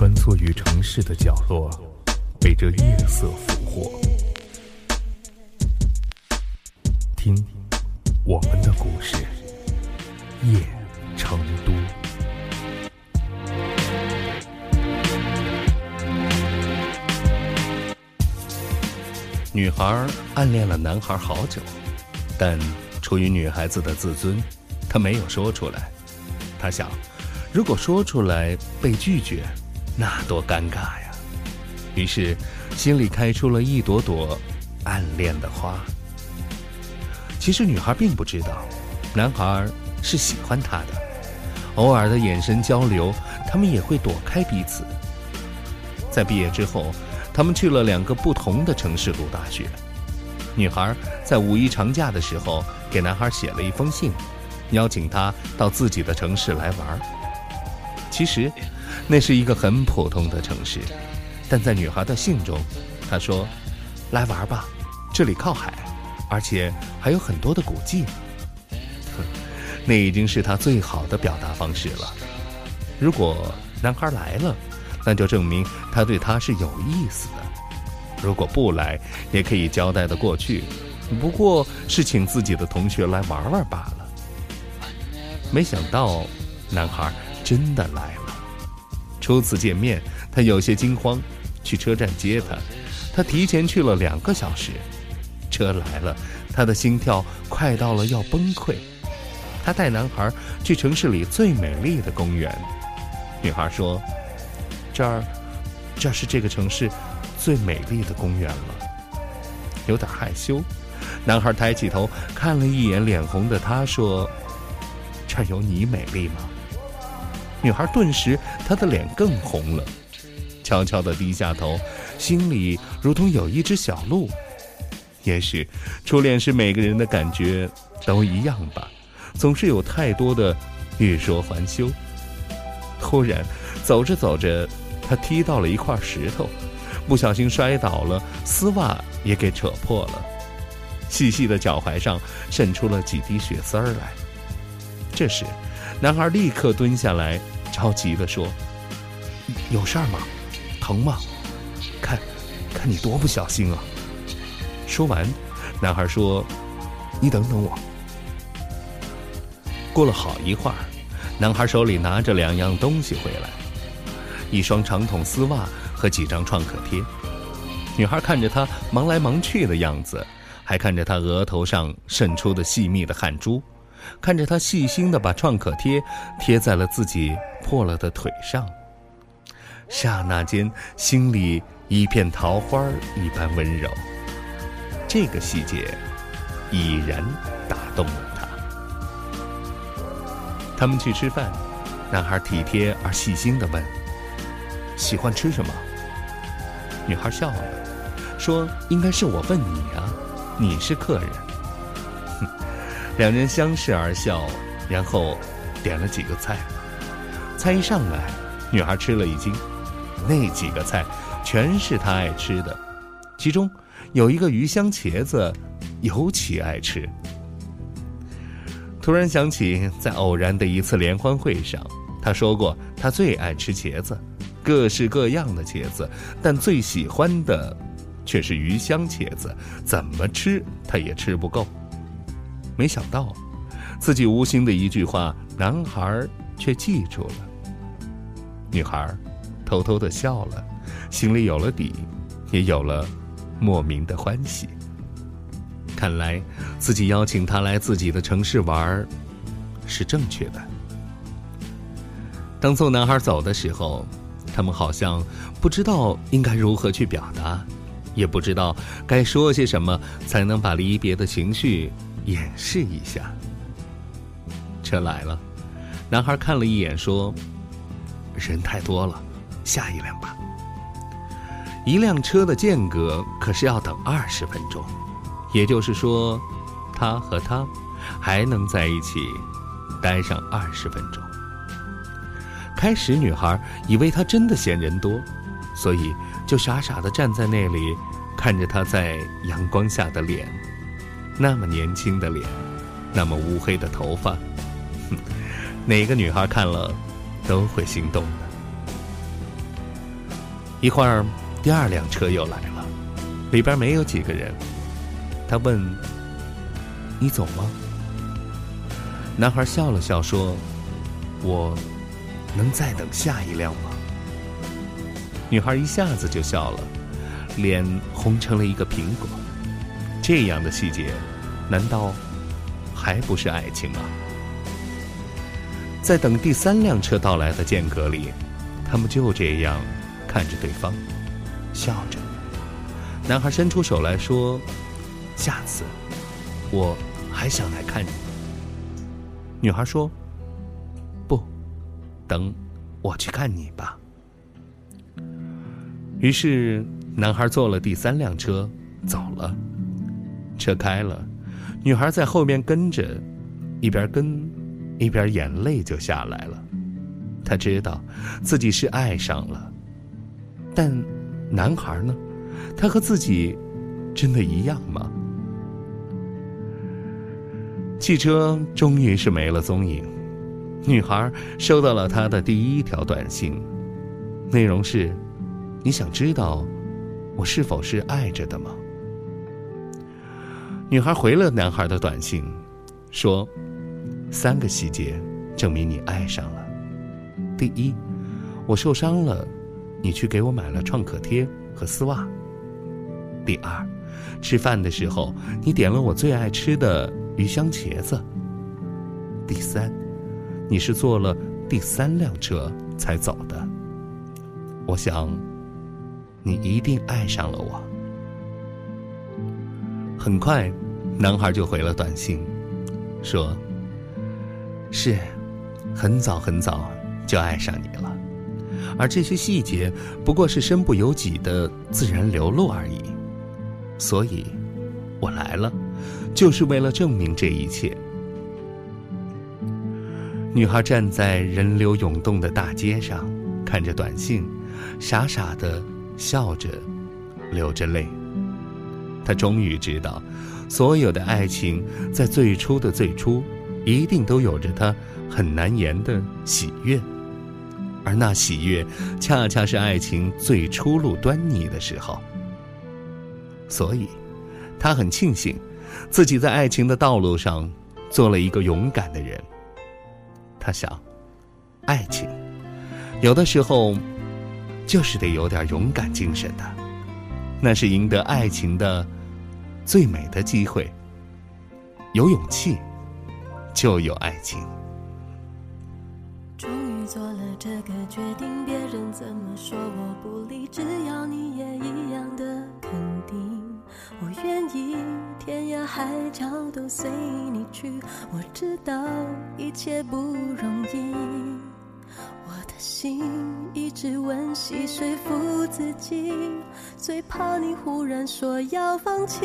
穿梭于城市的角落，被这夜色俘获。听，我们的故事，夜成都。女孩暗恋了男孩好久，但出于女孩子的自尊，她没有说出来。她想，如果说出来被拒绝，那多尴尬呀！于是，心里开出了一朵朵暗恋的花。其实，女孩并不知道，男孩是喜欢她的。偶尔的眼神交流，他们也会躲开彼此。在毕业之后。他们去了两个不同的城市读大学。女孩在五一长假的时候给男孩写了一封信，邀请他到自己的城市来玩。其实，那是一个很普通的城市，但在女孩的信中，她说：“来玩吧，这里靠海，而且还有很多的古迹。”哼，那已经是她最好的表达方式了。如果男孩来了，那就证明他对她是有意思的。如果不来，也可以交代的过去，不过是请自己的同学来玩玩罢了。没想到，男孩真的来了。初次见面，他有些惊慌，去车站接他。他提前去了两个小时。车来了，他的心跳快到了要崩溃。他带男孩去城市里最美丽的公园。女孩说。这儿，这是这个城市最美丽的公园了。有点害羞，男孩抬起头看了一眼脸红的他，说：“这有你美丽吗？”女孩顿时她的脸更红了，悄悄地低下头，心里如同有一只小鹿。也许初恋是每个人的感觉都一样吧，总是有太多的欲说还休。突然，走着走着。他踢到了一块石头，不小心摔倒了，丝袜也给扯破了，细细的脚踝上渗出了几滴血丝儿来。这时，男孩立刻蹲下来，着急地说：“有事儿吗？疼吗？看，看你多不小心啊！”说完，男孩说：“你等等我。”过了好一会儿，男孩手里拿着两样东西回来。一双长筒丝袜和几张创可贴，女孩看着他忙来忙去的样子，还看着他额头上渗出的细密的汗珠，看着他细心的把创可贴贴在了自己破了的腿上，刹那间心里一片桃花一般温柔。这个细节已然打动了他。他们去吃饭，男孩体贴而细心的问。喜欢吃什么？女孩笑了，说：“应该是我问你啊，你是客人。”两人相视而笑，然后点了几个菜。菜一上来，女孩吃了一惊，那几个菜全是她爱吃的，其中有一个鱼香茄子，尤其爱吃。突然想起，在偶然的一次联欢会上，她说过她最爱吃茄子。各式各样的茄子，但最喜欢的却是鱼香茄子，怎么吃他也吃不够。没想到，自己无心的一句话，男孩却记住了。女孩偷偷的笑了，心里有了底，也有了莫名的欢喜。看来自己邀请他来自己的城市玩，是正确的。当送男孩走的时候。他们好像不知道应该如何去表达，也不知道该说些什么才能把离别的情绪演示一下。车来了，男孩看了一眼，说：“人太多了，下一辆吧。”一辆车的间隔可是要等二十分钟，也就是说，他和他还能在一起待上二十分钟。开始，女孩以为他真的嫌人多，所以就傻傻的站在那里，看着他在阳光下的脸，那么年轻的脸，那么乌黑的头发，哼 哪个女孩看了都会心动的。一会儿，第二辆车又来了，里边没有几个人。他问：“你走吗？”男孩笑了笑说：“我能再等下一辆吗？”女孩一下子就笑了，脸红成了一个苹果。这样的细节，难道还不是爱情吗？在等第三辆车到来的间隔里，他们就这样看着对方，笑着。男孩伸出手来说：“下次，我还想来看你。”女孩说：“不，等我去看你吧。”于是，男孩坐了第三辆车走了。车开了，女孩在后面跟着，一边跟，一边眼泪就下来了。她知道自己是爱上了，但男孩呢？他和自己真的一样吗？汽车终于是没了踪影，女孩收到了他的第一条短信，内容是。你想知道我是否是爱着的吗？女孩回了男孩的短信，说：“三个细节证明你爱上了。第一，我受伤了，你去给我买了创可贴和丝袜。第二，吃饭的时候你点了我最爱吃的鱼香茄子。第三，你是坐了第三辆车才走的。我想。”你一定爱上了我。很快，男孩就回了短信，说：“是，很早很早就爱上你了，而这些细节不过是身不由己的自然流露而已。所以，我来了，就是为了证明这一切。”女孩站在人流涌动的大街上，看着短信，傻傻的。笑着，流着泪。他终于知道，所有的爱情在最初的最初，一定都有着他很难言的喜悦，而那喜悦，恰恰是爱情最初露端倪的时候。所以，他很庆幸，自己在爱情的道路上做了一个勇敢的人。他想，爱情，有的时候。就是得有点勇敢精神的，那是赢得爱情的最美的机会。有勇气，就有爱情。终于做了这个决定，别人怎么说我不理，只要你也一样的肯定，我愿意天涯海角都随你去。我知道一切不容易。心一直温习说服自己，最怕你忽然说要放弃。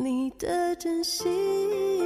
你的真心。